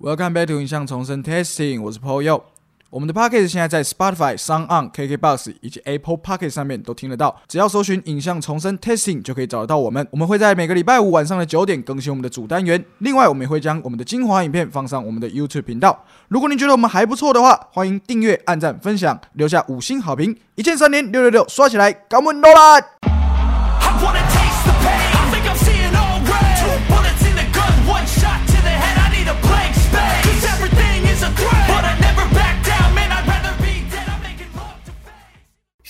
Welcome back to 影像重生 Testing，我是 Paul Yo。我们的 Podcast 现在在 Spotify、s o n On、KKBox 以及 Apple Pocket 上面都听得到，只要搜寻“影像重生 Testing” 就可以找得到我们。我们会在每个礼拜五晚上的九点更新我们的主单元，另外我们也会将我们的精华影片放上我们的 YouTube 频道。如果您觉得我们还不错的话，欢迎订阅、按赞、分享，留下五星好评，一键三连六六六刷起来，干我们多啦！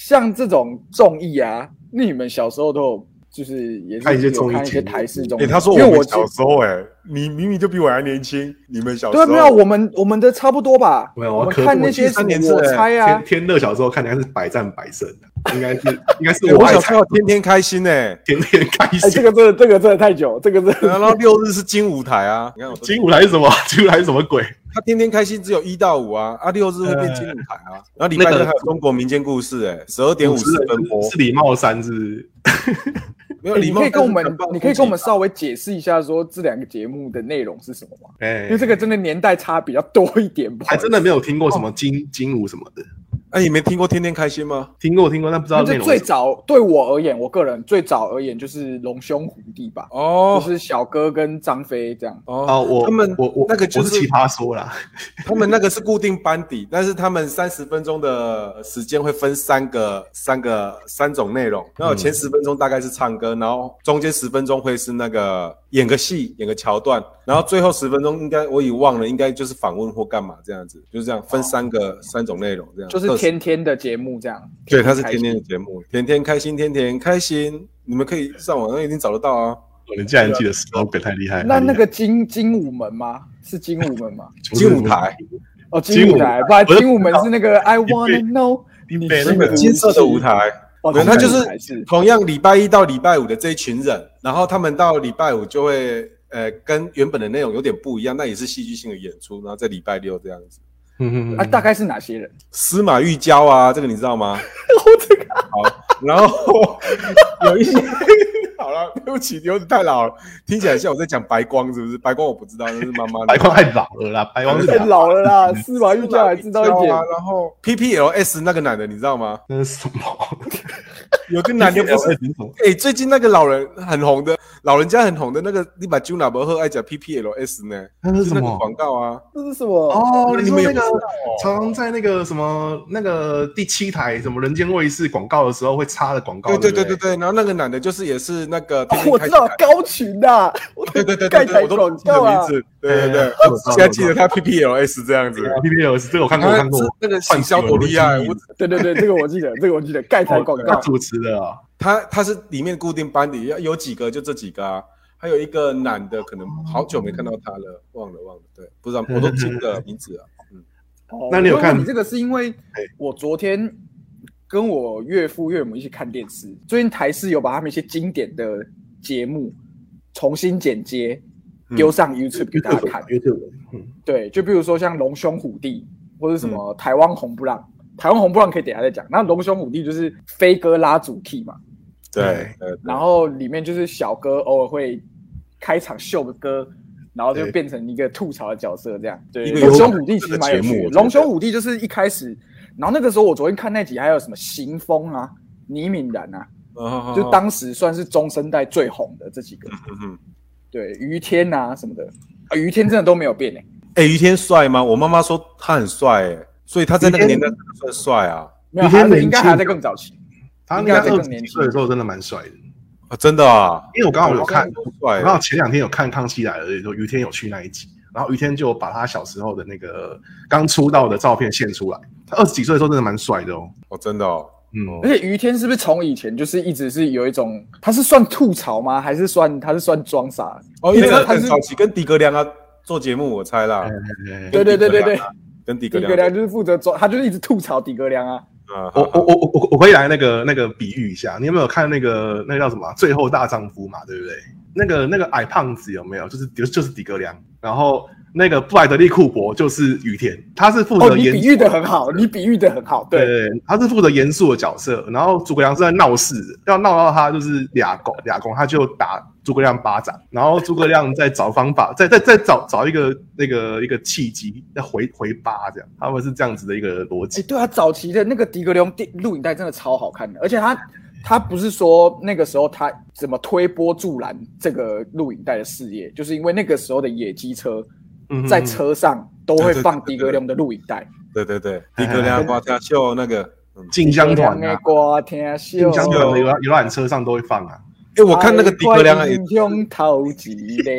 像这种综艺啊，那你们小时候都有，就是也是看一些有看一些综艺台式综艺。哎、他说因为我小时候、哎，你明明就比我还年轻，你们小时候对没有我们我们的差不多吧？没有，我看那些什么三年次我猜啊天，天乐小时候看的应该是百战百胜的，应该是应该是哎我小时候天天开心哎、天天开哎，心。这个真的这个真的太久，这个真的然后六日是金舞台啊，你看我金舞台是什么？金舞台是什么鬼？他天天开心只有一到五啊，啊六日会变金舞台啊，然后礼拜那个六还有中国民间故事哎、十二点五十分播，是李茂三是不是？没有哎你可以跟我们，你可以跟我们稍微解释一下，说这两个节目的内容是什么吗？哎因为这个真的年代差比较多一点，不好意思还真的没有听过什么金金舞什么的，哎、你没听过天天开心吗？听过听过，但不知道那这最。早对我而言，我个人最早而言就是龙兄虎弟吧，哦就是小哥跟张飞这样。哦哦，我他们我我那个就是我是奇葩说啦，他们那个是固定班底，但是他们三十分钟的时间会分三个、三个、三种内容。然后前十分钟大概是唱歌，然后中间十分钟会是那个演个戏、演个桥段，然后最后十分钟应该我已忘了，应该就是访问或干嘛这样子，就是这样分三个、三种内容这样。就是天天的节目这样。对，它是天天的节目，天天开心，天天开心，你们可以上网那一定找得到啊。你竟然记得 slogan 太厉害。那太厉害那个精精武门吗？是精武门吗？金武台，哦，精武台，不然精武门是那个 I wanna know 你被是那个金色的舞台。哦，对，它他就是是同样礼拜一到礼拜五的这一群人，然后他们到礼拜五就会呃跟原本的内容有点不一样，那也是戏剧性的演出，然后在礼拜六这样子。嗯嗯啊，大概是哪些人？司马玉娇啊，这个你知道吗？我这个好，然后有一些 好了，对不起，有点太老了，听起来像我在讲白光，是不是？白光我不知道，那是妈妈的。白光太老了啦，白光是太老了啦，司马玉娇还知道一点 啊。然后 PPLS 那个男的你知道吗？那是什么？有个男的不是是什么？哎、最近那个老人很红的，老人家很红的那个，你把 Juna 伯赫爱讲 PPLS 呢？那是什么就那个广告啊？这是什么？哦，你们那个常常在那个什么那个第七台什么人间卫视广告的时候会插的广告，对对对对对对，然后那个男的就是也是那个 我知道高群呐，我对对对盖台对对，我都广记得告啊。名字，对对对现在记得他 PPLS 这样子，，PPLS 这个我看过，我看过。那个行销多厉害，我对对对，这个我记得，这个我记得，盖台广告。主持的啊，他他是里面固定班底，要有几个就这几个啊，还有一个男的，可能好久没看到他了，忘了忘了，对，不知道我都记不得名字啊，嗯，哦那你有看你这个是因为哎我昨天跟我岳父岳母一起看电视，最近台视有把他们一些经典的节目重新剪接嗯丢上 YouTube 给大家看。对，就比如说像龙兄虎弟，或者什么台湾红不让，台湾红不让可以等下再讲。那龙兄虎弟就是飞哥拉主 key 嘛，对然后里面就是小哥偶尔会开场秀个歌，然后就对。变成一个吐槽的角色这样。对，龙兄虎弟其实的蛮有趣龙兄虎弟就是一开始，然后那个时候我昨天看那集还有什么行风啊、倪敏然啊，哦就当时算是中生代最红的这几个。对，于天啊什么的，啊，于天真的都没有变诶、哎、于天帅吗？我妈妈说他很帅，哎，所以他在那个年代算帅啊。没有，于天应该还在更早期。他应该应该二十再更年轻。几岁的时候真的蛮帅的，啊，真的啊，因为我刚好有看，多帅然后前两天有看《康熙来了》，说于天有去那一集，然后于天就把他小时候的那个刚出道的照片献出来，他二十几岁的时候真的蛮帅的哦，哦，真的哦，嗯，而且于天是不是从以前就是一直是有一种，他是算吐槽吗？还是算他是算装傻？哦，因为他很早期跟迪格良啊做节目，我猜啦，对对对对对，跟迪格良就是负责装，他就是一直吐槽迪格良啊。啊，我我我我我我可以来那个那个比喻一下，你有没有看那个那个叫什么啊《最后大丈夫》嘛，对不对？那个那个矮胖子有没有？就是就是就是底格良，然后那个布莱德利库珀就是雨田，他是负哦，责严你比喻的很好，你比喻的很好，对对，对，他是负责严肃的角色，然后诸葛亮是在闹事，要闹到他就是俩拱俩拱，他就打诸葛亮巴掌，然后诸葛亮在找方法，再再再找找一个那个一个契机，再回回巴这样，他们是这样子的一个逻哎，辑。对啊，早期的那个迪格隆电录影带真的超好看的，而且他他不是说那个时候他怎么推波助澜这个录影带的事业，就是因为那个时候的野鸡车在车上都会放迪格龙的录影带，对对对，迪格亮瓜天秀那个，嗯，进香团啊，的歌听秀，进香团的游览游览车上都会放啊。哎，我看那个迪格亮也英雄头一个，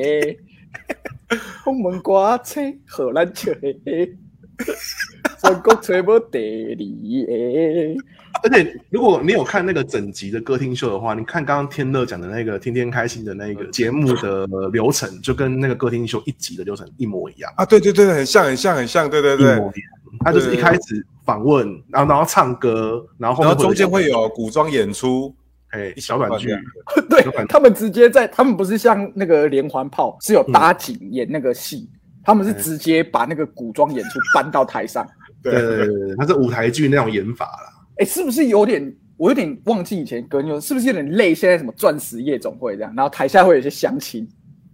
红门歌车荷兰吹，全国吹无第二个。而且如果你有看那个整集的歌厅秀的话，你看刚刚天乐讲的那个天天开心的那个节目的流程，就跟那个歌厅秀一集的流程一模一样。啊，对对对，很像很像很像，对对对一模一。样。他就是一开始访问，然后然后唱歌，然后然后中间会有有古装演出，哎小短剧，对他们直接在，他们不是像那个连环炮是有搭景演那个戏，他们是直接把那个古装演出搬到台上。对对对对，他是舞台剧那种演法啦。哎，是不是有点？我有点忘记以前歌有是不是有点累？现在什么钻石夜总会这样，然后台下会有一些相亲。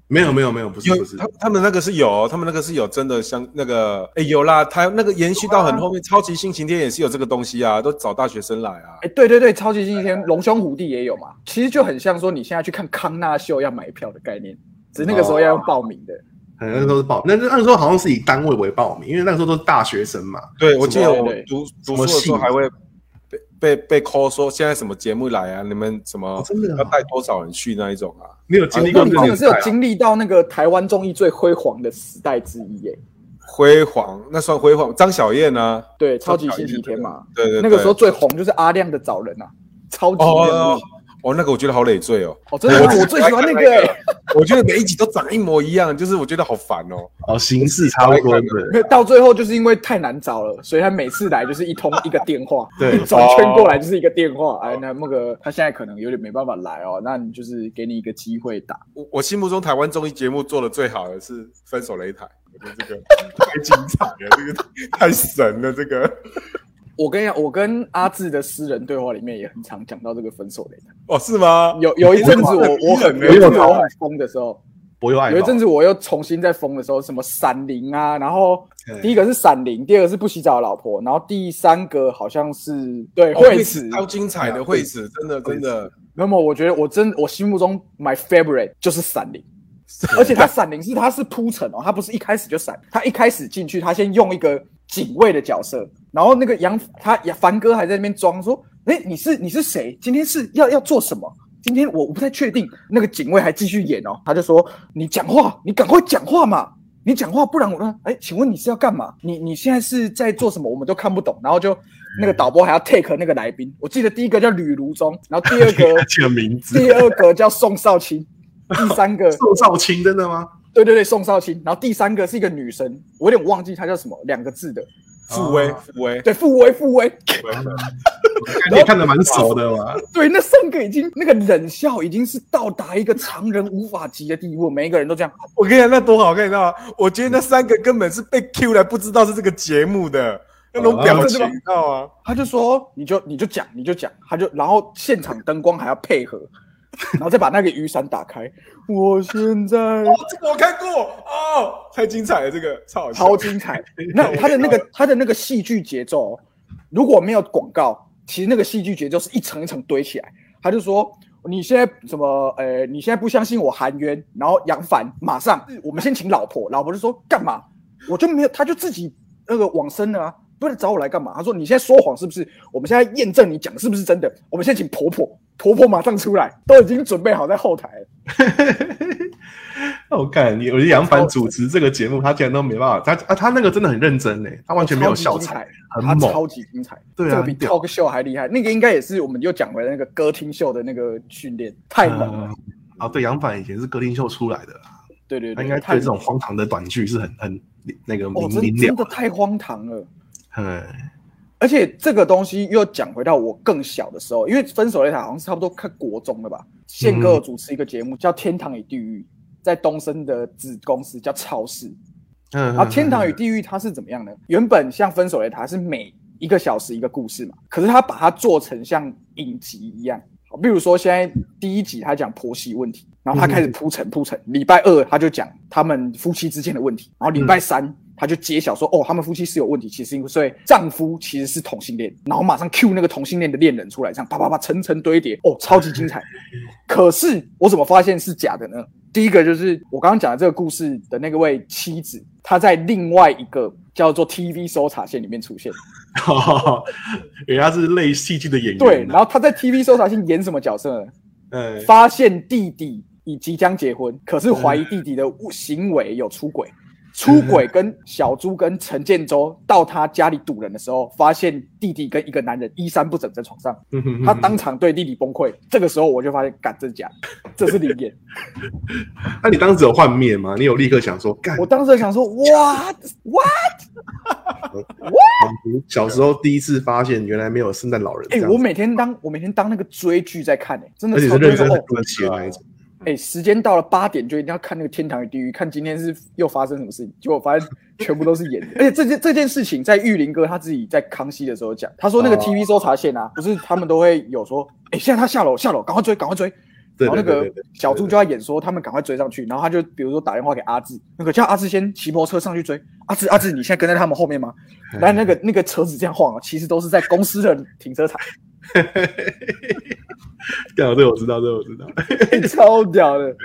没有没有没有，不是不是他，他们那个是有，他们那个是有真的像那个哎有啦，他那个延续到很后面，超级星期天也是有这个东西啊，都找大学生来啊哎，。对对对，超级星期天龙兄虎弟也有嘛，其实就很像说你现在去看康纳秀要买票的概念，只是那个时候要用报名的。可能那时候是报，那那那时候好像是以单位为报名，因为那时候都是大学生嘛。对，我记得我读读书的时候系还会被被被 call 说现在什么节目来啊，你们什么哦真的啊要带多少人去那一种啊？你有经历过你真的是有经历到那个台湾综艺最辉煌的时代之一耶。辉煌那算辉煌，张小燕啊，对，超级星期天嘛，对对对，那个时候最红就是阿亮的找人啊，超级哦，那个我觉得好累赘哦。哦，真的吗，我最喜欢那个哎、我觉得每一集都长一模一样，就是我觉得好烦哦。哦，形式差不多的。因为到最后就是因为太难找了，所以他每次来就是一通一个电话，对一转圈过来就是一个电话。哎，那那个他现在可能有点没办法来哦，那你就是给你一个机会打。我我心目中台湾综艺节目做的最好的是《分手擂台》，我觉得这个 太精彩了，这个太神了，这个我跟你讲，我跟阿志的私人对话里面也很常讲到这个分手擂台。哦是吗？有有一阵子我我很有一阵子我很疯的时候，博友爱有一阵子我又重新在疯的时候，什么闪灵啊，然后第一个是闪灵，第二个是不洗澡的老婆，然后第三个好像是对哦惠子。超精彩的惠子，真的真的。那么我觉得我真我心目中 my favorite 就是闪灵，而且他闪灵是他是铺陈哦，他不是一开始就闪，他一开始进去他先用一个警卫的角色，然后那个杨他凡哥还在那边装说，哎你是你是谁？今天是要要做什么？今天我我不太确定。那个警卫还继续演哦，他就说你讲话，你赶快讲话嘛。你讲话，不然我呢？哎，请问你是要干嘛？你你现在是在做什么？我们都看不懂。然后就那个导播还要 take 那个来宾，我记得第一个叫吕如中，然后第二个这个名字，第二个叫宋少卿，第三个宋少卿真的吗？对对对宋少卿，然后第三个是一个女生，我有点忘记她叫什么，两个字的，傅威，傅威，对傅威傅威，你也看得蛮熟的嘛。对那三个已经那个冷笑已经是到达一个常人无法及的地步，每一个人都这样，我跟你讲，那多好看，你知道吗？我觉得那三个根本是被 Q 来，不知道是这个节目的那种表情，你知道吗？他就说你就你就讲你就讲，他就然后现场灯光还要配合，然后再把那个雨伞打开，我现在哦，这个我看过哦，太精彩了，这个超好超精彩。那 他的那个他的那个戏剧节奏哦，如果没有广告，其实那个戏剧节奏是一层一层堆起来。他就说你现在什么呃，你现在不相信我含冤，然后杨凡马上我们先请老婆，老婆就说干嘛？我就没有，他就自己那个往生了啊。不是找我来干嘛？他说：“你现在说谎是不是？我们现在验证你讲的是不是真的。我们先请婆婆，婆婆马上出来，都已经准备好在后台了。我看你，我觉得杨凡主持这个节目，他竟然都没办法，他啊他那个真的很认真呢，他完全没有笑彩，，很猛。超级精彩，对啊这个比 talk show 还厉害。那个应该也是我们又讲回来那个歌厅秀的那个训练，太猛了。嗯啊，对，杨凡以前是歌厅秀出来的啦，对对对，他应该太对这种荒唐的短剧是很很那个哦，明真明了真的。太荒唐了。嗯，而且这个东西又讲回到我更小的时候，因为分手擂台好像是差不多看国中了吧。宪哥主持一个节目叫《天堂与地狱》，在东升的子公司叫超市，嗯，然后《天堂与地狱》它是怎么样呢？原本像《分手擂台》是每一个小时一个故事嘛，可是他把它做成像影集一样。好比如说现在第一集他讲婆媳问题，然后他开始铺陈铺陈，礼拜二他就讲他们夫妻之间的问题，然后礼拜三他就揭晓说哦，他们夫妻是有问题，其实因为丈夫其实是同性恋，然后马上 Q 那个同性恋的恋人出来，这样啪啪啪层层堆叠，哦，超级精彩。可是我怎么发现是假的呢？第一个就是我刚刚讲的这个故事的那个位妻子，她在另外一个叫做 TV 搜查线里面出现。人家是类戏剧的演员，对，然后她在 TV 搜查线演什么角色呢？嗯，发现弟弟已即将结婚，可是怀疑弟弟的行为有出轨。出轨跟小猪跟陈建州到他家里堵人的时候，发现弟弟跟一个男人衣衫不整在床上，他当场对弟弟崩溃。这个时候我就发现，干这是假的，这是灵验。那你当时有幻灭吗？你有立刻想说干？我当时想说，what what？小时候第一次发现原来没有圣诞老人这哎、我每天当我每天当那个追剧在看、哎，真的而且超是认真哦。读写的那一种。哎、时间到了八点就一定要看那个《天堂与地狱》，看今天是又发生什么事情。结果发现 全部都是演的，而且这件这件事情在玉林哥他自己在康熙的时候讲，他说那个哦 TV 搜查线啊，不是他们都会有说，哎、现在他下楼下楼，赶快追赶快追。对然后那个小猪就要演说他们赶快追上去，然后他就比如说打电话给阿志，那个叫阿志先骑摩托车上去追。阿志阿志，你现在跟在他们后面吗？然后那个那个车子这样晃啊，其实都是在公司的停车场，干，这个我知道，这个我知道。超屌的，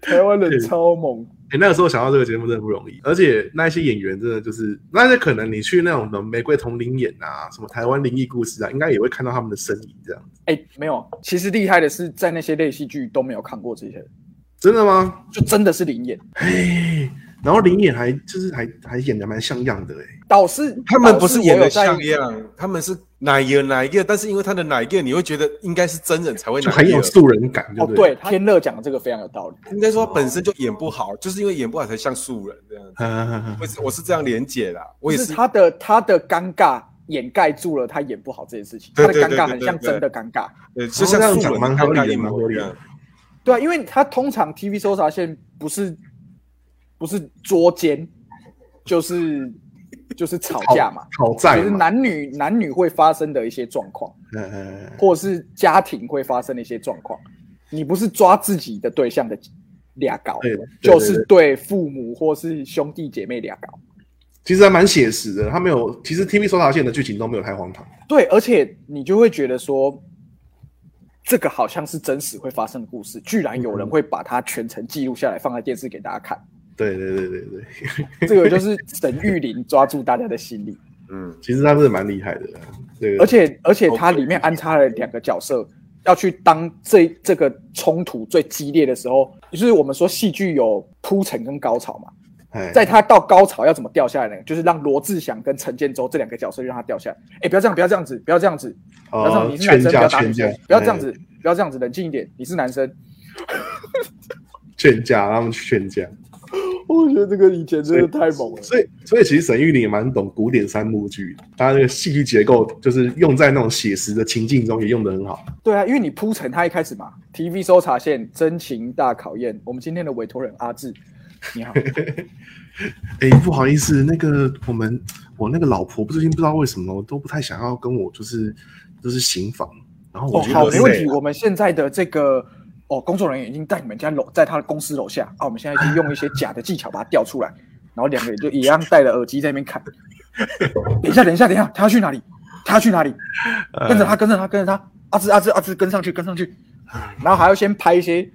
台湾人超猛。哎、那个时候想到这个节目真的不容易，而且那一些演员真的就是，那些可能你去那种的玫瑰同林演啊，什么台湾灵异故事啊，应该也会看到他们的身影这样。哎、没有，其实厉害的是在那些类戏剧都没有看过这些人，真的吗？就真的是灵演。嘿，然后灵演还就是还还演的蛮像样的哎、导师他们不是演的像样，他们是哪一个哪一个，但是因为他的哪一个，你会觉得应该是真人才会哪一个。就很有素人感，在哦，对不对，天乐讲的这个非常有道理。应该说他本身就演不好，就是因为演不好才像素人这样子。嗯我是我是这样连解的啊，我也是。就是他的他的尴尬掩盖住了他演不好这件事情，他的对对对尴尬很像对对真的尴尬。呃，就像素人这样讲蛮合理的尴尬一模蛮合理的一样。对啊，因为他通常 TV 搜查线不是不是捉奸，就是就是吵架嘛，吵架就是男女男女会发生的一些状况。嗯嗯或是家庭会发生的一些状况，你不是抓自己的对象的俩搞就是对父母或是兄弟姐妹俩搞。其实还蛮写实的，他没有，其实 TV 搜查线的剧情都没有太荒唐。对，而且你就会觉得说，这个好像是真实会发生的故事，居然有人会把它全程记录下来，放在电视给大家看。对对对对对，这个就是沈玉琳抓住大家的心理，嗯，其实他真的蛮厉害的。对，而且而且他里面安插了两个角色，要去当这这个冲突最激烈的时候，就是我们说戏剧有铺陈跟高潮嘛。哎在他到高潮要怎么掉下来呢？就是让罗志祥跟陈建州这两个角色让他掉下来。哎，不要这样，不要这样子，不要这样子，不要这样，哦你是男生，不要打女生劝架，，哎不要这样子，不要这样子，冷静一点，你是男生。劝架，让他们去劝架。我觉得这个以前真的太猛了。所以，所以其实沈玉琳也蛮懂古典三幕剧的，他那个戏剧结构就是用在那种写实的情境中也用得很好。对啊，因为你铺陈他一开始嘛，TV 搜查线真情大考验。我们今天的委托人阿志，你好。哎，不好意思，那个我们我那个老婆最近不知道为什么都不太想要跟我就是就是行房，然后我哦，觉得好，没问题。我们现在的这个哦，工作人员已经在你们家楼，在他的公司楼下啊。我们现在就用一些假的技巧把它调出来，然后两个人就一样戴着耳机在那边看。等一下，等一下，等一下，他要去哪里？他要去哪里？跟着他，跟着他，跟着他。阿志，阿志，阿志，跟上去，跟上去。然后还要先拍一些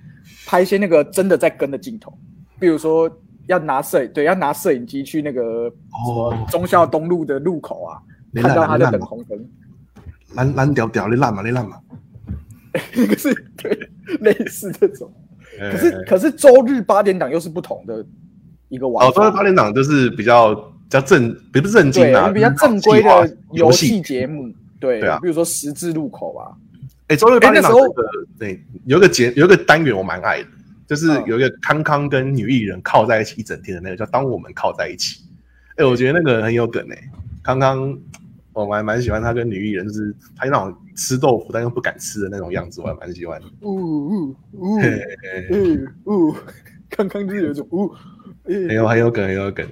拍一些那个真的在跟的镜头，比如说要拿摄对，要拿摄影机去那个什么哦忠孝东路的路口啊，你看到他在等红灯。蓝蓝屌屌，你烂嘛，你烂嘛。那个是对类似这种。可可是可是周日八点档又是不同的一个玩哦，周日，八点档就是比较比较正，不是正经啊，比较正规的游戏戏。节目，对对啊比如说十字路口啊，哎，周日八点档对有一个节有一个单元我蛮爱的，就是嗯有一个康康跟女艺人靠在一起一整天的那个叫《当我们靠在一起》。哎，我觉得那个很有梗哎，康康我蛮蛮喜欢他跟女艺人，就是他那种吃豆腐但又不敢吃的那种样子，我还蛮喜欢的。呜呜呜呜呜，刚刚就是有一种，呜、诶很有很有梗，很有梗。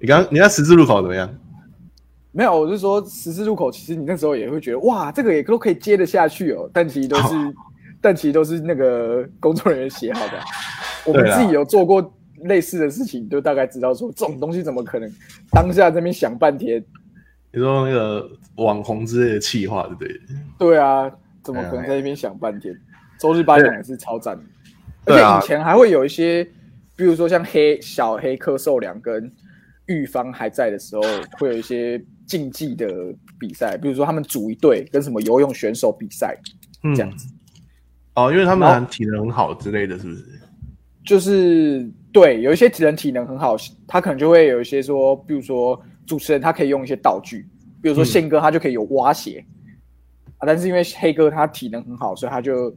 你刚你那十字路口怎么样？没有，我是说十字路口，其实你那时候也会觉得，哇，这个也都可以接得下去哦。但其实都是，但其实都是那个工作人员写好的。我们自己有做过类似的事情，就大概知道说这种东西怎么可能当下这边想半天。你说那个网红之类的气话，对不对？对啊，怎么可能在那边想半天？周日八讲也是超赞的，而且对啊以前还会有一些，比如说像黑小黑柯受良跟玉芳还在的时候，会有一些竞技的比赛，比如说他们组一队跟什么游泳选手比赛，嗯这样子。哦，因为他们体能很好之类的，是不是？就是对，有一些人体能很好，他可能就会有一些说，比如说主持人他可以用一些道具，比如说嗯。宪哥他就可以有蛙鞋、啊，但是因为黑哥他体能很好，所以他就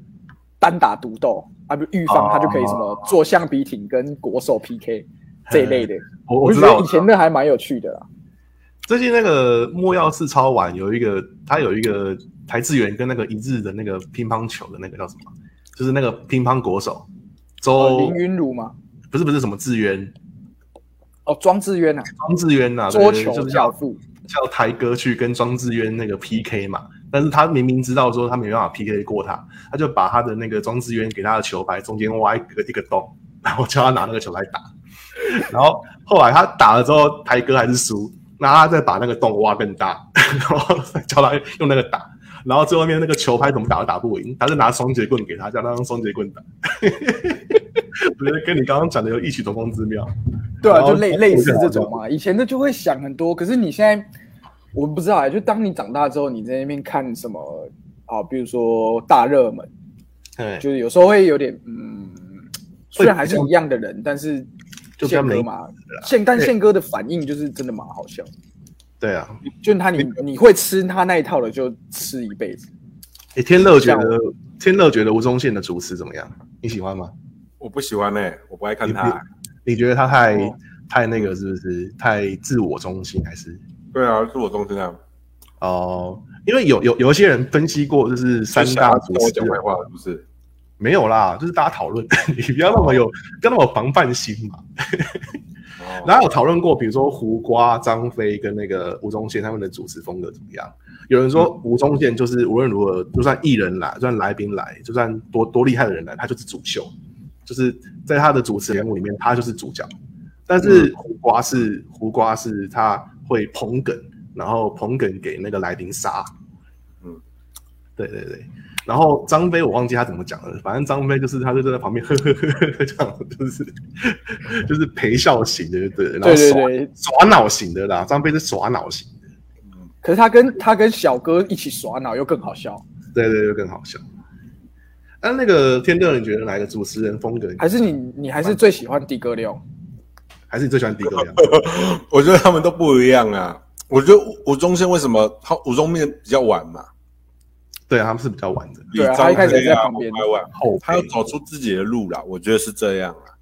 单打独斗啊，比如玉芳他就可以什么做橡皮艇跟国手 PK 这一类的，我我知道，就觉得以前那还蛮有趣的啦。最近那个莫药四超玩有一个，他有一个台志远跟那个一日的那个乒乓球的那个叫什么？就是那个乒乓国手周、哦，林云儒吗，不是不是什么志渊，哦，庄智渊啊，庄智渊呐，对桌球教父，叫台哥去跟庄智渊那个 PK 嘛，但是他明明知道说他没办法 PK 过他，他就把他的那个庄智渊给他的球拍中间挖一个一个洞，然后叫他拿那个球来打，然后后来他打了之后，台哥还是输，那他再把那个洞挖更大，然后再叫他用那个打，然后最后面那个球拍怎么打都打不赢，他就拿双节棍给他，叫他用双节棍打。我觉得跟你刚刚讲的有异曲同工之妙。对啊，就类类似这种嘛。以前的就会想很多，可是你现在我不知道啊，就当你长大之后，你在那边看什么啊，比如说大热门，对，就是有时候会有点嗯，虽然还是一样的人，但是宪哥嘛，宪但宪哥的反应就是真的蛮好笑，对啊，就是他你你会吃他那一套的就吃一辈子。诶，天乐觉得天乐觉得吴宗宪的主持怎么样？你喜欢吗？我不喜欢呢、我不爱看你他。你觉得他太、哦太那个是不是太自我中心还是？对啊，自我中心啊，哦，因为有有有一些人分析过，就是三大主持人讲坏话了，是不是？没有啦，就是大家讨论，你不要那么有，不要那么防范心嘛。哦然后有讨论过，比如说胡瓜、张飞跟那个吴宗宪他们的主持风格怎么样？有人说吴宗宪就是无论如何，就算艺人来，就算来宾来，就算多多厉害的人来，他就是主秀，就是在他的主持人物里面，他就是主角。但是胡瓜是胡瓜是他会捧梗，然后捧梗给那个来宾杀。嗯，对对对。然后张飞我忘记他怎么讲了，反正张飞就是他就在旁边呵呵呵呵这样，就是就是陪笑型的，对了，然后对对耍对，耍脑型的啦，张飞是耍脑型的，可是他跟他跟小哥一起耍脑又更好笑，对对对，更好笑。那、那个天乐，你觉得哪个主持人风格？还是你你还是最喜欢的哥六？还是你最喜欢的哥六？我觉得他们都不一样啊。我觉得吴吴宗宪为什么他吴宗宪比较晚嘛？对啊，他们是比较晚的对啊他一开始在旁边晚，后他要辈。走出自己的路啦。我觉得是这样啊，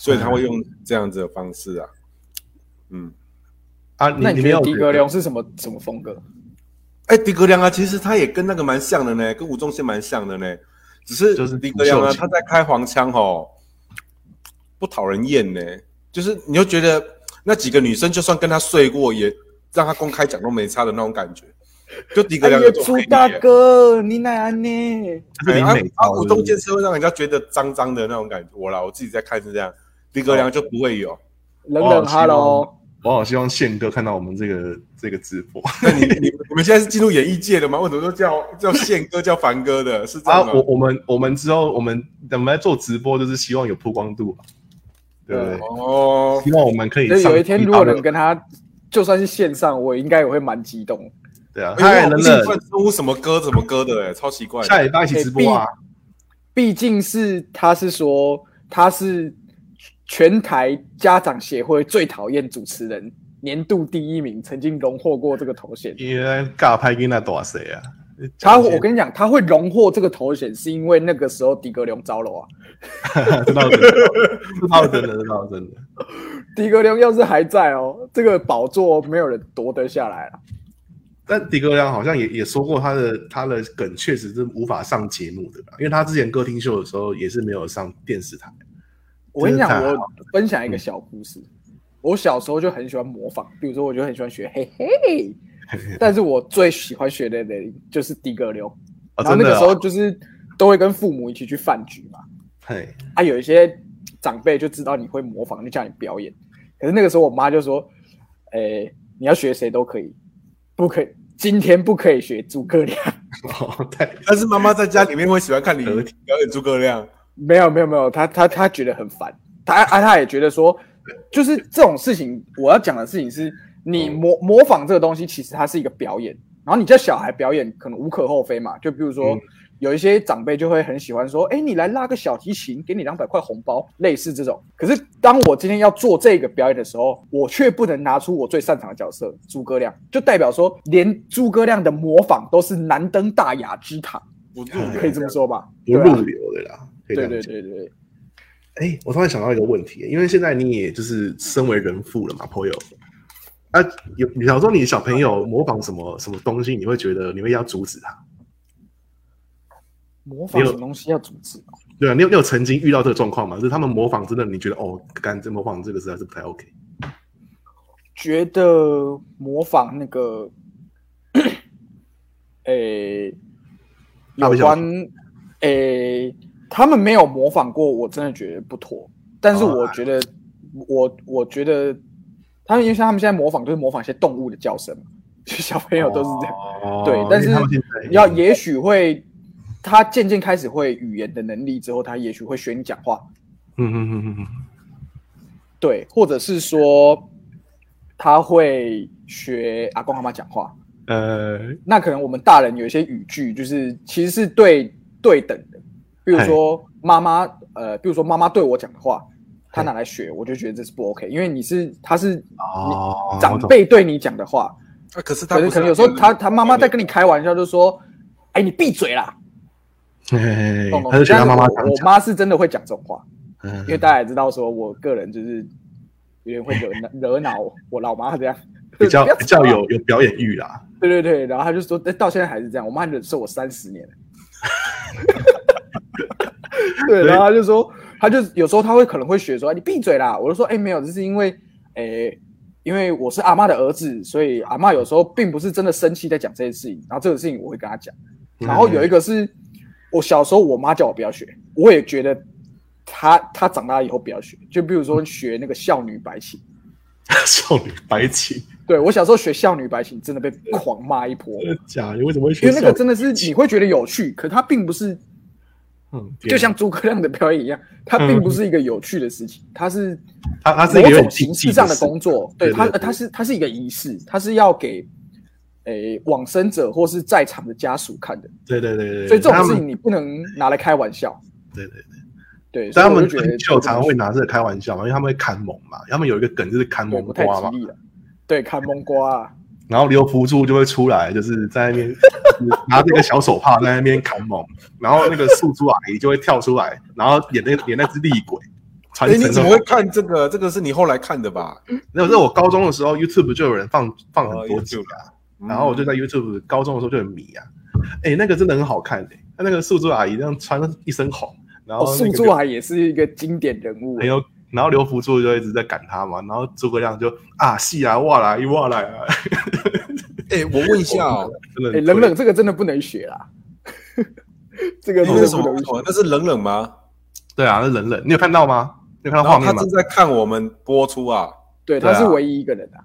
所以他会用这样子的方式啊。嗯，啊，你那你没有你觉得迪格良是什么什么风格？哎，迪格良啊，其实他也跟那个蛮像的呢，跟吴宗宪蛮像的呢。只是就是迪格良啊，他在开黄腔哦，不讨人厌呢。就是你就觉得那几个女生就算跟他睡过，也让他公开讲都没差的那种感觉。就迪格哎呀良有，朱大哥，你哪安呢？就是林哎啊啊，美超吴宗宪是会让人家觉得脏脏的那种感觉。我啦，我自己在看是这样，迪格良就不会有。冷冷哈喽，我好希望宪哥看到我们这个这个直播 那你你你们现在是进入演艺界的吗？为什么都叫叫宪哥叫凡哥的？是这啊！样吗？我我们我们之后我们我们在做直播，就是希望有曝光度嘛，对不对？哦，希望我们可以所以有一天如果能跟他，就算是线上，我应该也会蛮激动。对啊，哎嗨，冷我不习惯冷，称呼什么歌什么歌的，哎，超奇怪的。下礼拜一起直播啊！毕竟是他是说他是全台家长协会最讨厌主持人年度第一名，曾经荣获过这个头衔。因为尬拍跟那多谁啊？他我跟你讲，他会荣获这个头衔，是因为那个时候迪格良招了啊。是真的，是真的，是真的。迪格良要是还在哦，这个宝座没有人夺得下来了。但迪哥亮好像也也说过，他的他的梗确实是无法上节目的啦，因为他之前歌厅秀的时候也是没有上电视台，我跟你讲，我分享一个小故事。我小时候就很喜欢模仿，比如说我就很喜欢学嘿嘿，但是我最喜欢学的人就是迪哥流。哦然后那个时候就是都会跟父母一起去饭局嘛，嘿，啊，有一些长辈就知道你会模仿，就叫你表演。可是那个时候我妈就说：“哎、你要学谁都可以，不可以今天不可以学诸葛亮。哦，对但是妈妈在家里面会喜欢看你表演诸葛亮。”没有没有没有，他他他觉得很烦，他啊他也觉得说，就是这种事情，我要讲的事情是你模模仿这个东西，其实它是一个表演，然后你叫小孩表演，可能无可厚非嘛。就比如说。嗯有一些长辈就会很喜欢说：“哎，你来拉个小提琴，给你两百块红包。”类似这种。可是当我今天要做这个表演的时候，我却不能拿出我最擅长的角色诸葛亮，就代表说，连诸葛亮的模仿都是难登大雅之堂，不入可以这么说吧？不入流的啦。可以这对样讲对对对，哎、我突然想到一个问题，因为现在你也就是身为人父了嘛，朋友。啊，有，比方说你小朋友模仿什么什么东西，你会觉得你会要阻止他？模仿什么东西要阻止？对啊，你有你有曾经遇到这个状况吗？就是他们模仿真的，你觉得哦，干这模仿这个实在是不太 OK。觉得模仿那个，诶、有大不小关，诶、他们没有模仿过，我真的觉得不妥。但是哦我觉得，我我觉得，他们因为像他们现在模仿，就是模仿一些动物的叫声嘛，小朋友都是这样。哦对，但是要也许会，他渐渐开始会语言的能力之后，他也许会学你讲话，嗯嗯嗯嗯嗯，对，或者是说他会学阿公阿妈讲话。呃，那可能我们大人有一些语句，就是其实是对对等的，比如说妈妈，呃，比如说妈妈对我讲的话，他拿来学，我就觉得这是不 OK，因为你是他是哦，长辈对你讲的话，啊，可是他可是可能有时候他他妈妈在跟你开玩笑，就说，哎，你闭嘴啦，嘿嘿嘿他就学他妈妈讲我妈是真的会讲这种话，嗯因为大家也知道，说我个人就是有点会惹恼 惹恼我老妈这样，比较 比较有有表演欲啦。对对对，然后他就说，哎到现在还是这样，我妈忍受我三十年了。对，然后他就说，他就有时候他会可能会学说，哎你闭嘴啦！我就说，哎，没有，这是因为，哎，因为我是阿妈的儿子，所以阿妈有时候并不是真的生气在讲这件事情，然后这个事情我会跟他讲。然后有一个是我小时候我妈叫我不要学，我也觉得她她长大以后不要学，就比如说学那个少女白琴。少女白起，对我小时候学少女白琴，真的被狂骂一波。真的假？你为什么会学因为那个？真的是你会觉得有趣，可它并不是嗯，就像诸葛亮的表演一样，它并不是一个有趣的事情，它是它它是一种形式上的工作。对它，它是它是一个仪式，它是要给诶往生者或是在场的家属看的，对对对对，所以这种事情你不能拿来开玩笑。对对对，对，所但他们以我就觉得就常常会拿这个开玩笑嘛，因为他们会砍蒙嘛，他们有一个梗就是砍蒙对不太瓜嘛。对，看蒙瓜啊，然后刘福柱就会出来，就是在那边拿这个小手帕在那边砍猛，然后那个素珠阿姨就会跳出来，然后演那演那只厉鬼，传哎，你怎么会看这个？这个是你后来看的吧？那是我高中的时候，YouTube 就有人放放很多集了啊，然后我就在 YouTube 高中的时候就很迷啊，哎，那个真的很好看的，他那个素珠阿姨这样穿一身红，然后哦，那个素珠海也是一个经典人物很。有，然后刘福柱就一直在赶他嘛，然后诸葛亮就啊戏啊哇来哇来啊，哎，我问一下哦，哎，冷冷这个真的不能学啦，这个真的那是什么不能学。？那是冷冷吗？对啊，那冷冷，你有看到吗？你有看到画面吗他正？在看我们播出啊，对，他是唯一一个人啊。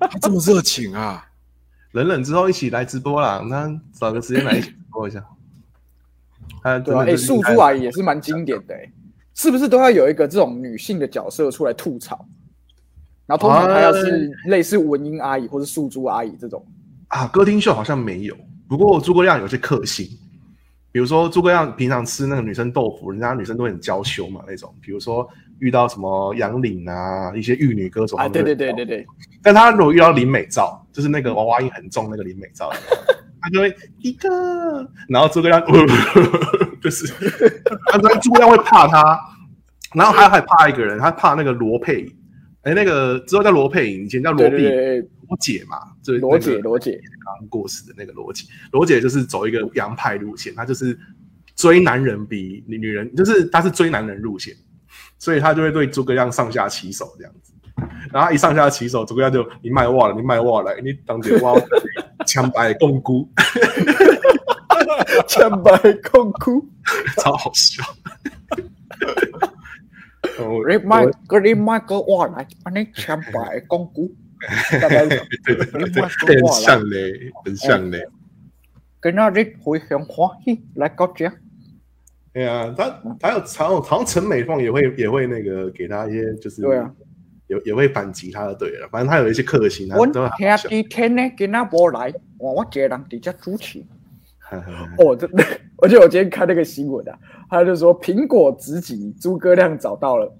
他 这么热情啊！冷冷之后一起来直播啦，那找个时间来一起直播一下。啊对啊，哎，素珠阿姨也是蛮经典的，哎，是不是都要有一个这种女性的角色出来吐槽？然后通常她要是类似文英阿姨或是素珠阿姨这种，啊，歌厅秀好像没有，不过诸葛亮有些克星，比如说诸葛亮平常吃那个女生豆腐，人家女生都很娇羞嘛那种，比如说遇到什么杨林啊，一些玉女歌手，啊，对对对对。对对，但他如果遇到林美照，就是那个娃娃音很重那个林美照，他就会一个，然后诸葛亮 就是，他诸葛亮会怕他，然后还还怕一个人，他怕那个罗佩颖，哎，那个之后叫罗佩颖，以前叫罗碧罗姐嘛，就是罗姐那个罗姐，刚过世的那个罗姐，罗姐就是走一个洋派路线，她就是追男人比女女人，就是她是追男人路线，所以他就会对诸葛亮上下其手这样子。然后一上下其手，诸葛亮就你卖我了，你卖我了，你当着我枪白共辜，千百控哭，超好笑。我你卖个 你卖个我来，把你千百公姑，大概是对对对很像，嘞，很像嘞。跟那日回乡欢喜来搞这。对啊，他还有好像好像陈美凤也会也会那个给他一些就是对啊，也也会反击他的对了，反正他有一些克星，他我都很好兄笑。弟天呢，跟那无来，我我一个人伫遮主持。呵呵呵哦，真的，而且我今天看那个新闻啊，他就说苹果直击诸葛亮找到了，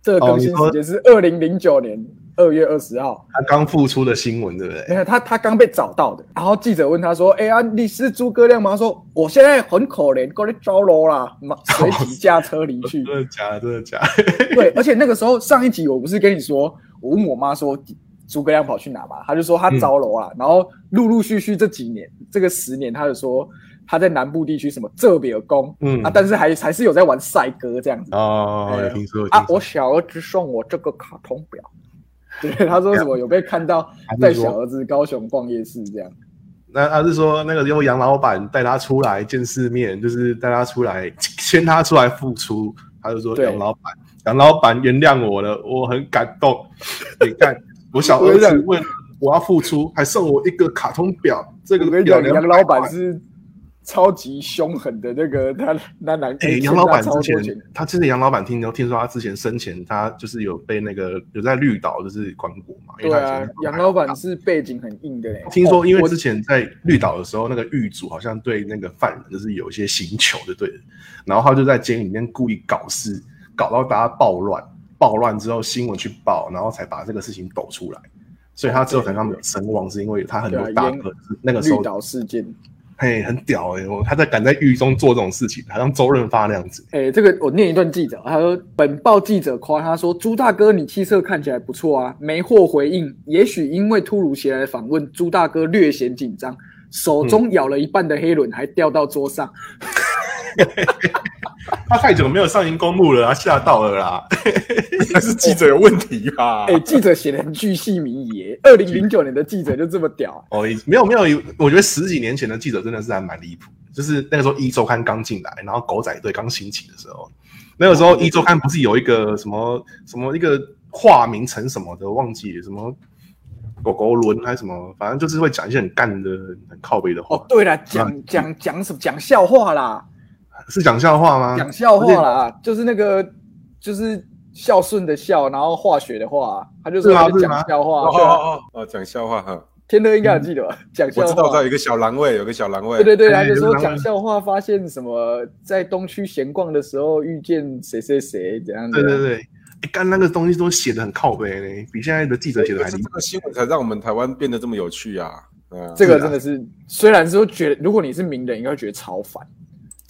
这个更新时间是二零零九年二月二十号。他刚复出的新闻，对不对没对？有他，他刚被找到的。然后记者问他说：“哎呀，你是诸葛亮吗？”他说：“我现在很可怜，过来招楼啦，马 随即驾车离去。真的假的？真的假的？对，而且那个时候上一集我不是跟你说，我问我妈说诸葛亮跑去哪嘛，他就说他招楼啊。然后陆陆续续这几年，这个十年，他就说他在南部地区什么浙比尔宫，嗯啊，但是还还是有在玩赛鸽这样子。哦，哎有听说有啊，我小儿子送我这个卡通表，对，他说什么有被看到带小儿子高雄逛夜市这样。那他是说那个用杨老板带他出来见世面，就是带他出来 牵他出来付出，他就说杨老板，杨老板原谅我了，我很感动。你看我小儿子问我要付出，还送我一个卡通表，这个表杨老板是超级凶狠的那个，他那男哎、杨老板之前，他之前杨老板听都听说他之前生前他就是有被那个有在绿岛就是关过嘛，因对啊杨老板是背景很硬的嘞。听说因为之前在绿岛的时候，那个狱主好像对那个犯人就是有一些刑求的，对了，然后他就在监狱里面故意搞事，搞到大家暴乱，暴乱之后新闻去报，然后才把这个事情抖出来，所以他之后才让他们有声望，是因为他很多大哥是那个时候绿岛事件，嘿很屌哎、我他在敢在狱中做这种事情，好像周润发那样子。哎，这个我念一段记者，他说本报记者夸他说朱大哥你气色看起来不错啊，没获回应，也许因为突如其来的访问，朱大哥略显紧张，手中咬了一半的黑轮还掉到桌上。他太久没有上荧公幕了，他吓到了啦。还是记者有问题吧？哎，记者写的很巨细靡遗耶，二零零九年的记者就这么屌啊，哦，没有没有，我觉得十几年前的记者真的是还蛮离谱，就是那个时候一周刊刚进来，然后狗仔队刚兴起的时候，那个时候一周刊不是有一个什么什么一个化名成什么的，忘记什么狗狗轮还是什么，反正就是会讲一些很干的、很靠背的话。哦，对了，讲讲讲什么讲笑话啦，是讲笑话吗？讲笑话啦，就是那个就是孝顺的孝，然后化学的化，他就说他在是讲笑话，哦哦哦哦，讲笑话哈，天乐应该有记得吧？讲笑我知道，我知道有，一个小狼味，有个小狼味。对对对，哎他就说讲笑话，发现什么在东区闲逛的时候遇见谁谁谁怎样的，对对对，哎干那个东西都写的很靠背嘞，比现在的记者写的还厉害。这个新闻才让我们台湾变得这么有趣啊！嗯，这个真的是，虽然说觉得如果你是名人，应该会觉得超烦。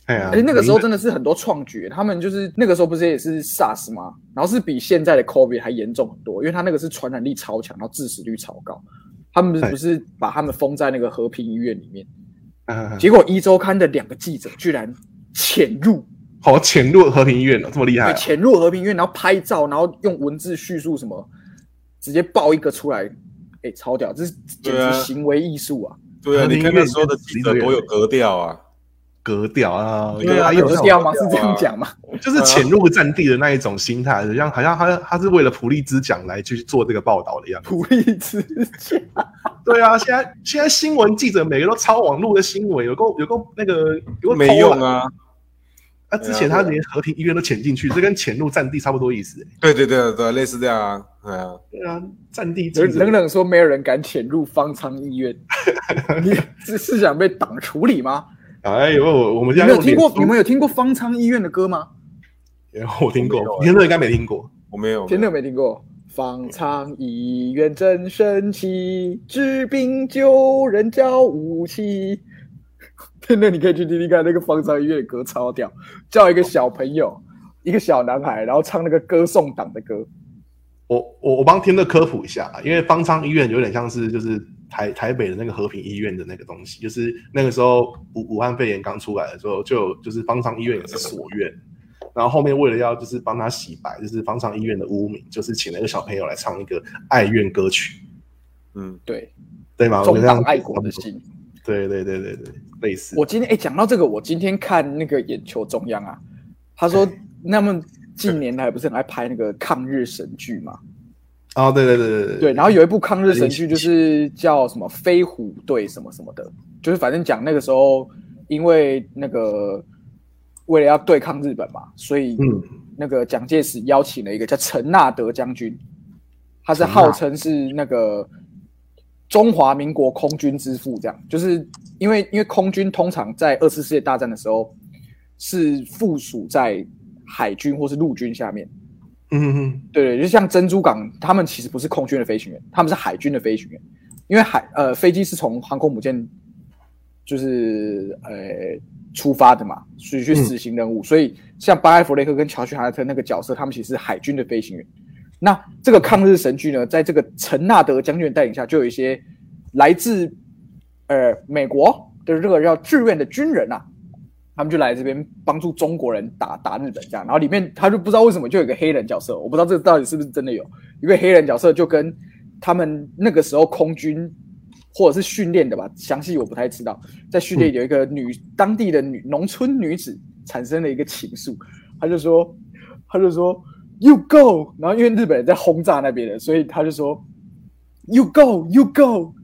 哎呀，而且那个时候真的是很多创举，他们就是那个时候不是也是 SARS 吗？然后是比现在的 COVID 还严重很多，因为他那个是传染力超强，然后致死率超高。他们对不是把他们封在那个和平医院里面，嗯结果一周刊的两个记者居然潜入，好潜入和平医院了，这么厉害啊！潜入和平医院，然后拍照，然后用文字叙述什么，直接爆一个出来，哎，超屌！这是简直行为艺术啊！对啊，你看那时候的记者多有格调啊！格调啊，对啊有那种有调吗？是这样讲吗？就是潜入战地的那一种心态，好像好像他他是为了普利兹奖来去做这个报道的样子。普利兹奖，对啊，现在现在新闻记者每个都抄网络的新闻，有够有够那个有够没。用啊！啊，之前他连和平医院都潜进去，这跟潜入战地差不多意思。对对对对，类似这样啊，对啊，对啊，战地记者冷冷冷说没有人敢潜入方舱医院，你是是想被党处理吗？哎呦，我我们你家有听过？你们有听过方舱医院的歌吗？我听过天乐应该没听过。我没有，天乐没听过。方舱医院真神奇，治病救人叫武器。天乐，你可以去听听看那个方舱医院的歌，超屌。叫一个小朋友，一个小男孩，然后唱那个歌颂党的歌。我我我帮天乐科普一下啊，因为方舱医院有点像是就是台台北的那个和平医院的那个东西，就是那个时候武武汉肺炎刚出来的时候，就有就是方舱医院也是锁院，然后后面为了要就是帮他洗白，就是方舱医院的污名，就是请了一个小朋友来唱一个爱怨歌曲，嗯，对，对吗？我中觉得这样爱国的心。对对对对对，类似。我今天哎，讲到这个，我今天看那个眼球中央啊，他说他们近年来不是很爱拍那个抗日神剧嘛？哦，对对对对对，然后有一部抗日神剧就是叫什么飞虎队什么什么的，就是反正讲那个时候因为那个为了要对抗日本嘛，所以嗯。那个蒋介石邀请了一个叫陈纳德将军，他是号称是那个中华民国空军之父，这样就是因为因为空军通常在二次世界大战的时候是附属在海军或是陆军下面，嗯嗯对对，就像珍珠港，他们其实不是空军的飞行员，他们是海军的飞行员，因为海呃飞机是从航空母舰就是呃出发的嘛，所以去执行任务，所以像巴埃弗雷克跟乔许哈特那个角色，他们其实是海军的飞行员。那这个抗日神剧呢，在这个陈纳德将军的带领下，就有一些来自呃美国的这个叫志愿的军人啊，他们就来这边帮助中国人打打日本这样，然后里面他就不知道为什么就有个黑人角色，我不知道这到底是不是真的有。一个黑人角色，就跟他们那个时候空军或者是训练的吧，详细我不太知道，在训练有一个女、当地的女农村女子产生了一个情愫，他就说他就说 You go，然后因为日本人在轰炸那边的，所以他就说 You go, you go。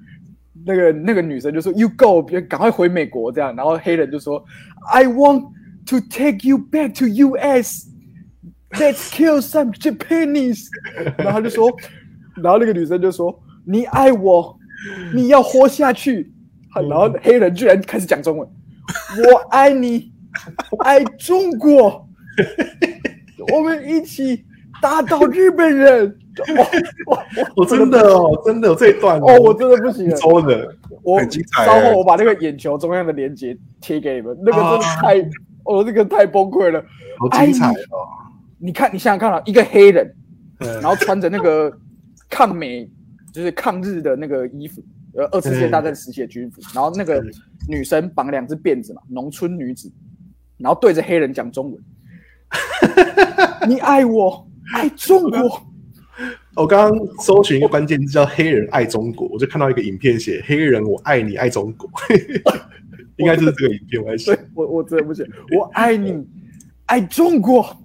那个那个女生就说 “You go”，别赶快回美国这样。然后黑人就说 “I want to take you back to U.S. Let's kill some Japanese。”然后他就说，然后那个女生就说：“你爱我，你要活下去。”然后黑人居然开始讲中文：“ 我爱你，爱中国，我们一起打倒日本人。”哇哇 我真的哦，真的有这一段哦，我真的不行了。周的，我很精彩稍欸后我把那个眼球中央的连接贴给你们，那个真的太，哦，那个太崩溃了。好精彩哦。你看，你想想看啊，一个黑人，然后穿着那个抗美就是抗日的那个衣服，呃，二次世界大战时期的军服，然后那个女生绑两只辫子嘛，农村女子，然后对着黑人讲中文，你爱我，爱中国。我 刚刚搜寻一个关键字叫“黑人爱中国”，我就看到一个影片写“黑人我爱你爱中国”，应该就是这个影片。我在想对，我我真的不行，我爱你，爱中国。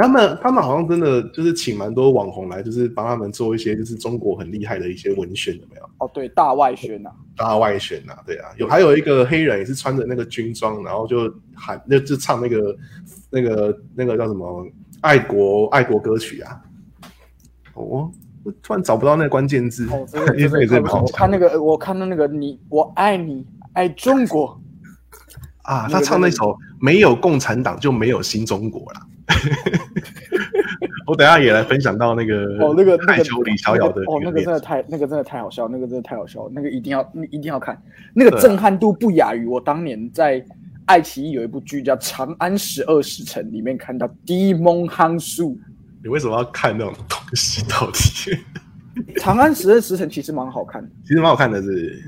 他们他们好像真的就是请蛮多网红来，就是帮他们做一些就是中国很厉害的一些文宣，有没有？哦，对，大外宣呐、大外宣呐、对啊，有还有一个黑人也是穿着那个军装，然后就喊，那就唱那个那个那个叫什么爱国爱国歌曲啊。哦，我突然找不到那个关键字，哦。这也是蛮好我看那个，我看到那个你，我爱你，爱中国。啊，他唱那首《没有共产党就没有新中国》啦。我等下也来分享到那个哦，那个那个李逍遥的哦，那个真的太，那个真的太好笑，那个真的太好笑，那个一定要，一定要看，那个震撼度不亚于我当年在爱奇艺有一部剧叫《长安十二时辰》里面看到低蒙夯树。你为什么要看那种东西？到底长安十二时辰其实蛮好看的，其实蛮好看的是，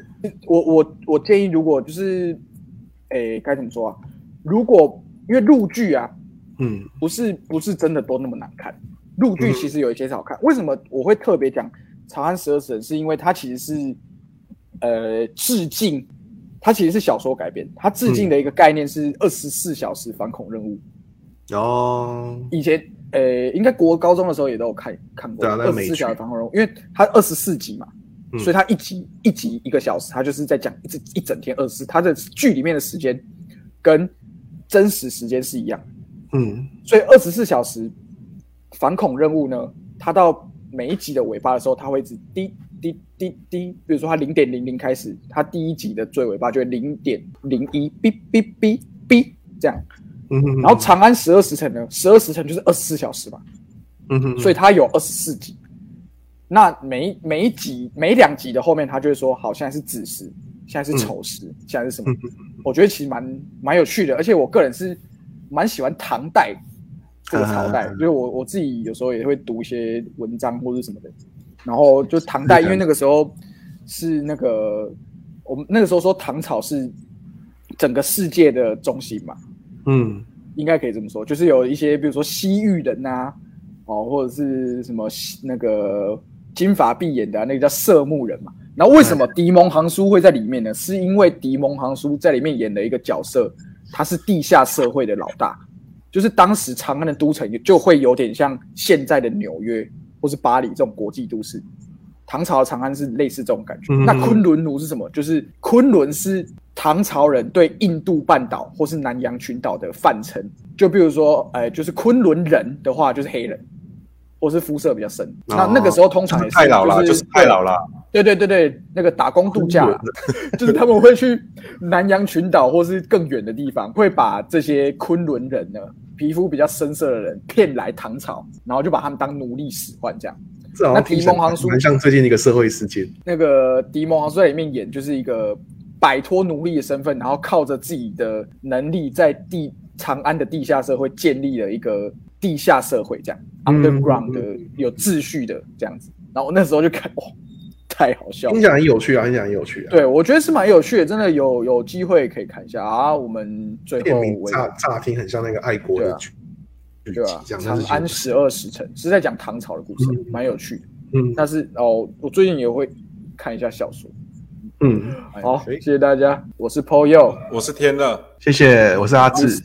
我我我建议，如果就是，诶，该怎么说啊？如果因为陆剧啊，嗯不是不是真的都那么难看。陆剧其实有一些是好看，为什么我会特别讲《长安十二时辰》？是因为它其实是呃致敬，它其实是小说改编，它致敬的一个概念是二十四小时反恐任务。哦，以前呃，应该国高中的时候也都有看看过二十四小时反恐任务，因为它二十四集嘛，嗯。所以它一集一集一个小时，它就是在讲一整一整天二十四，它的剧里面的时间跟真实时间是一样。嗯。所以二十四小时反恐任务呢，它到每一集的尾巴的时候，它会一直滴滴滴滴，比如说它零点零零开始，它第一集的最尾巴就会零点零一，哔哔哔哔这样。嗯哼，然后长安十二时辰呢，十二时辰就是二十四小时嘛，嗯哼，所以它有二十四集。那每一每一集每两集的后面，他就会说，好，现在是子时，现在是丑时，现在是什么？我觉得其实蛮蛮有趣的，而且我个人是蛮喜欢唐代这个朝代，嗯所以我我自己有时候也会读一些文章或者什么的。然后就唐代，因为那个时候是那个我们那个时候说唐朝是整个世界的中心嘛，嗯。应该可以这么说，就是有一些比如说西域人呐、哦，或者是什么西那个金发碧眼的啊、那个叫色目人嘛。然后为什么迪蒙航叔会在里面呢？是因为迪蒙航叔在里面演的一个角色，他是地下社会的老大，就是当时长安的都城就会有点像现在的纽约或是巴黎这种国际都市。唐朝的长安是类似这种感觉。嗯那昆仑奴是什么？就是昆仑是唐朝人对印度半岛或是南洋群岛的泛称。就比如说，呃，就是昆仑人的话，就是黑人，或是肤色比较深。那那个时候通常也是太老了，就就是太老了。对对对对，那个打工度假啦，就是他们会去南洋群岛或是更远的地方，会把这些昆仑人呢，皮肤比较深色的人骗来唐朝，然后就把他们当奴隶使唤这样。那提蒙航叔蛮像最近的一个社会事件。那个迪蒙航叔在里面演就是一个摆脱奴隶的身份，然后靠着自己的能力，在地长安的地下社会建立了一个地下社会，这样、嗯 underground 的有秩序的这样子。然后我那时候就看，哇，太好笑了听。起来很有趣啊，听起来很有趣啊。对，我觉得是蛮有趣的，真的有有机会可以看一下啊。我们最后乍乍听很像那个爱国的剧剧对吧？集这样，长安十二时辰是在讲唐朝的故事嗯，蛮有趣的。嗯但是哦，我最近也会看一下小说。嗯，好，谢谢大家，我是 Paul Yo。我是天乐，谢谢，我是阿志。谢谢